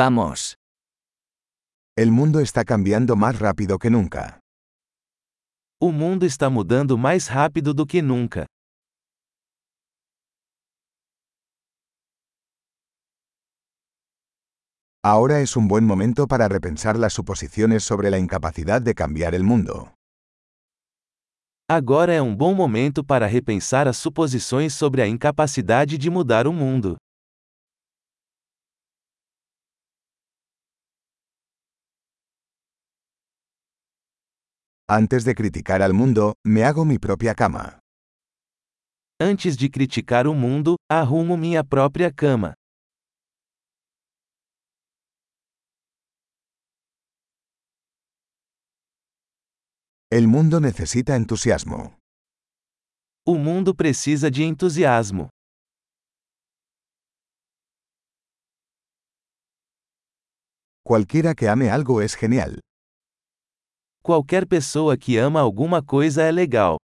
Vamos. El mundo está cambiando más rápido que nunca. O mundo está mudando mais rápido do que nunca. Ahora es un buen momento para repensar las suposiciones sobre la incapacidad de cambiar el mundo. Agora é um bom momento para repensar as suposições sobre a incapacidade de mudar o mundo. Antes de criticar al mundo, me hago mi propia cama. Antes de criticar o mundo, arrumo minha própria cama. El mundo necesita entusiasmo. O mundo precisa de entusiasmo. Cualquiera que ame algo es genial. Qualquer pessoa que ama alguma coisa é legal.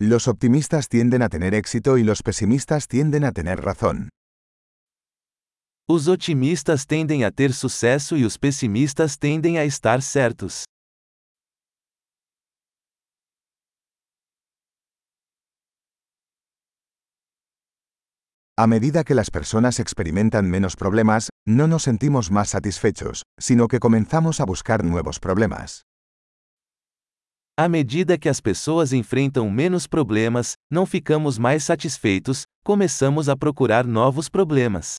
Los optimistas tienden a tener éxito y los pesimistas tienden a tener razón. Os otimistas tendem a ter sucesso e os pessimistas tendem a estar certos. A medida que las personas experimentan menos problemas, no nos sentimos más satisfechos, sino que comenzamos a buscar nuevos problemas. À medida que as pessoas enfrentam menos problemas, não ficamos mais satisfeitos, começamos a procurar novos problemas.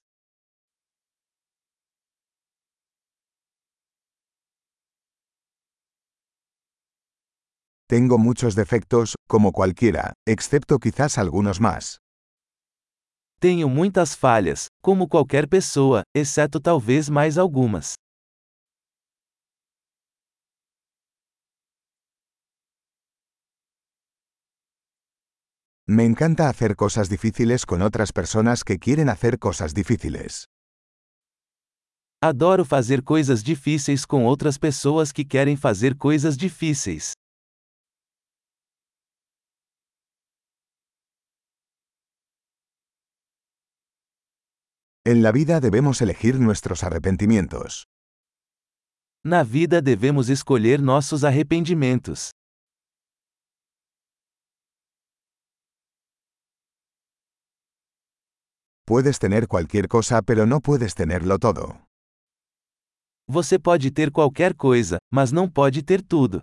Tengo muchos defectos, como cualquiera, excepto quizás algunos más. Tenho muitas falhas, como qualquer pessoa, exceto talvez mais algumas. Me encanta hacer cosas difíciles con otras personas que quieren hacer cosas difíciles. Adoro fazer coisas difíceis com outras pessoas que querem fazer coisas difíceis. En la vida debemos elegir nuestros arrepentimientos. Na vida devemos escolher nossos arrependimentos. Puedes tener cualquier cosa pero no puedes tenerlo todo. Você pode ter qualquer coisa, mas não pode ter tudo.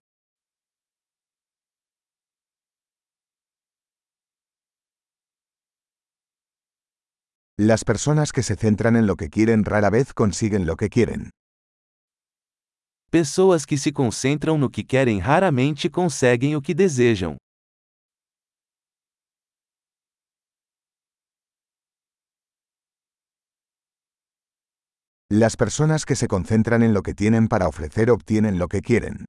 Las personas que se centran en lo que quieren rara vez consiguen lo que quieren. Pessoas que se concentram no que querem raramente conseguem o que desejam. Las personas que se concentran en lo que tienen para ofrecer obtienen lo que quieren.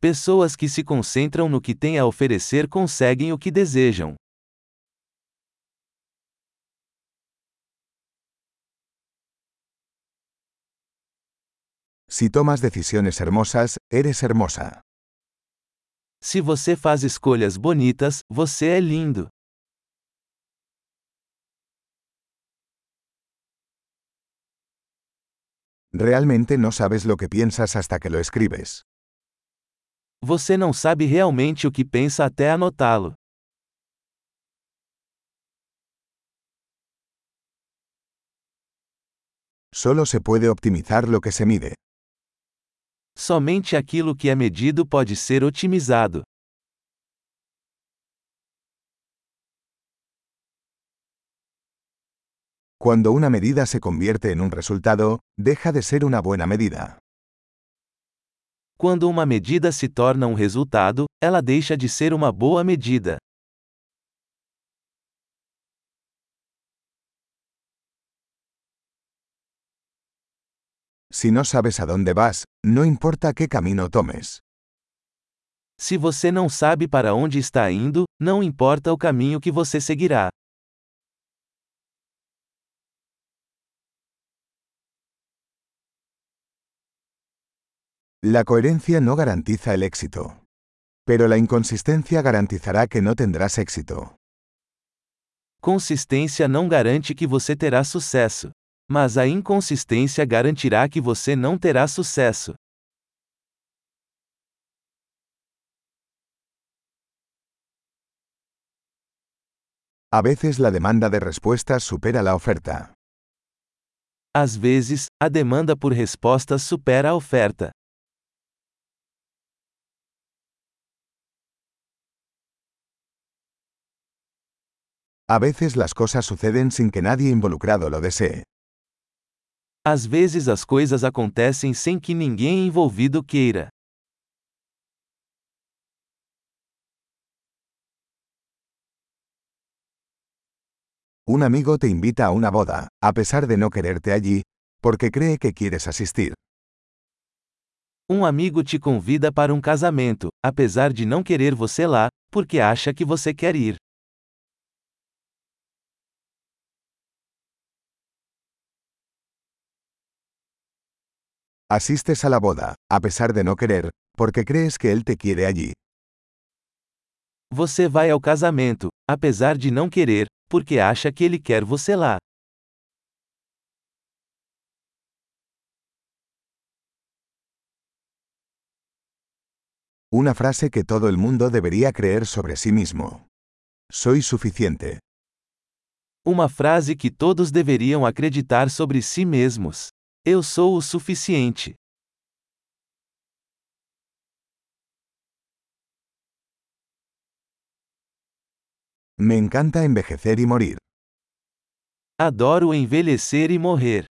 Pessoas que se concentram no que têm a oferecer conseguem o que desejam. Si tomas decisiones hermosas, eres hermosa. Se você faz escolhas bonitas, você é lindo. Realmente no sabes lo que piensas hasta que lo escribes. Você não sabe realmente o que pensa até anotá-lo. Solo se puede optimizar lo que se mide. Somente aquilo que é medido pode ser otimizado. Cuando una medida se convierte en un resultado, deja de ser una buena medida. Quando uma medida se torna um resultado, ela deixa de ser uma boa medida. Si no sabes a dónde vas, no importa qué camino tomes. Se você não sabe para onde está indo, não importa o caminho que você seguirá. La coherencia no garantiza el éxito. Pero la inconsistencia garantizará que no tendrás éxito. Consistência não garante que você terá sucesso, mas a inconsistência garantirá que você não terá sucesso. A veces la demanda de respuestas supera la oferta. Às vezes, a demanda por respostas supera a oferta. A veces las cosas suceden sin que nadie involucrado lo desee. Às vezes as coisas acontecem sem que ninguém envolvido queira. Un amigo te invita a una boda, a pesar de no quererte allí, porque cree que quieres asistir. Um amigo te convida para um casamento, apesar de não querer você lá, porque acha que você quer ir. Asistes a la boda, a pesar de no querer, porque crees que él te quiere allí. Você vai ao casamento, apesar de não querer, porque acha que ele quer você lá. Una frase que todo el mundo debería creer sobre sí mismo. Soy suficiente. Uma frase que todos deveriam acreditar sobre si mesmos. Eu sou o suficiente. Me encanta envejecer y morir. Adoro envelhecer e morrer.